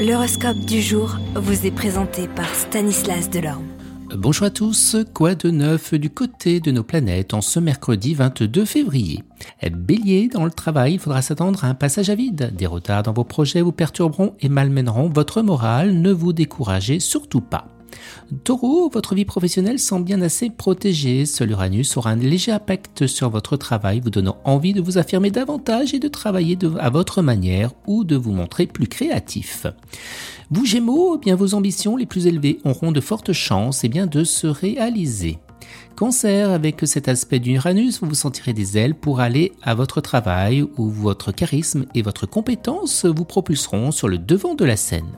L'horoscope du jour vous est présenté par Stanislas Delorme. Bonjour à tous, quoi de neuf du côté de nos planètes en ce mercredi 22 février? Bélier, dans le travail, il faudra s'attendre à un passage à vide. Des retards dans vos projets vous perturberont et malmèneront votre morale, ne vous découragez surtout pas. Taureau, votre vie professionnelle semble bien assez protégée. Seul Uranus aura un léger impact sur votre travail, vous donnant envie de vous affirmer davantage et de travailler à votre manière ou de vous montrer plus créatif. Vous Gémeaux, eh bien vos ambitions les plus élevées auront de fortes chances et eh bien de se réaliser. Cancer, avec cet aspect d'Uranus, vous vous sentirez des ailes pour aller à votre travail où votre charisme et votre compétence vous propulseront sur le devant de la scène.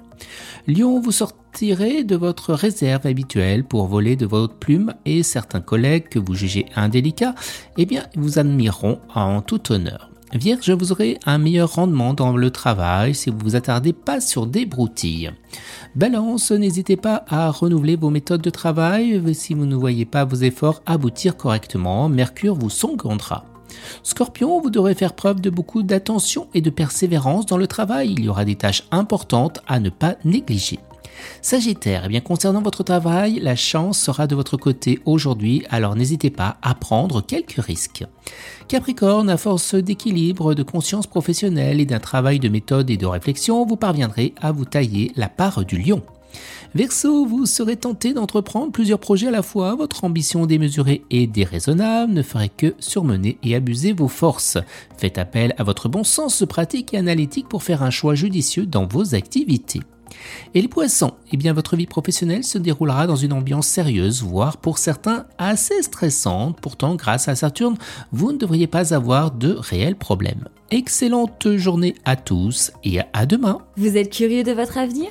Lion, vous sortirez de votre réserve habituelle pour voler de votre plume et certains collègues que vous jugez indélicats, eh bien, vous admireront en tout honneur. Vierge, vous aurez un meilleur rendement dans le travail si vous vous attardez pas sur des broutilles. Balance, n'hésitez pas à renouveler vos méthodes de travail si vous ne voyez pas vos efforts aboutir correctement. Mercure vous secondera. Scorpion, vous devrez faire preuve de beaucoup d'attention et de persévérance dans le travail. Il y aura des tâches importantes à ne pas négliger. Sagittaire, eh bien concernant votre travail, la chance sera de votre côté aujourd'hui, alors n'hésitez pas à prendre quelques risques. Capricorne, à force d'équilibre, de conscience professionnelle et d'un travail de méthode et de réflexion, vous parviendrez à vous tailler la part du lion. Verseau, vous serez tenté d'entreprendre plusieurs projets à la fois. Votre ambition démesurée et déraisonnable ne ferait que surmener et abuser vos forces. Faites appel à votre bon sens pratique et analytique pour faire un choix judicieux dans vos activités. Et les poissons, eh bien votre vie professionnelle se déroulera dans une ambiance sérieuse, voire pour certains assez stressante. Pourtant, grâce à Saturne, vous ne devriez pas avoir de réels problèmes. Excellente journée à tous et à demain. Vous êtes curieux de votre avenir?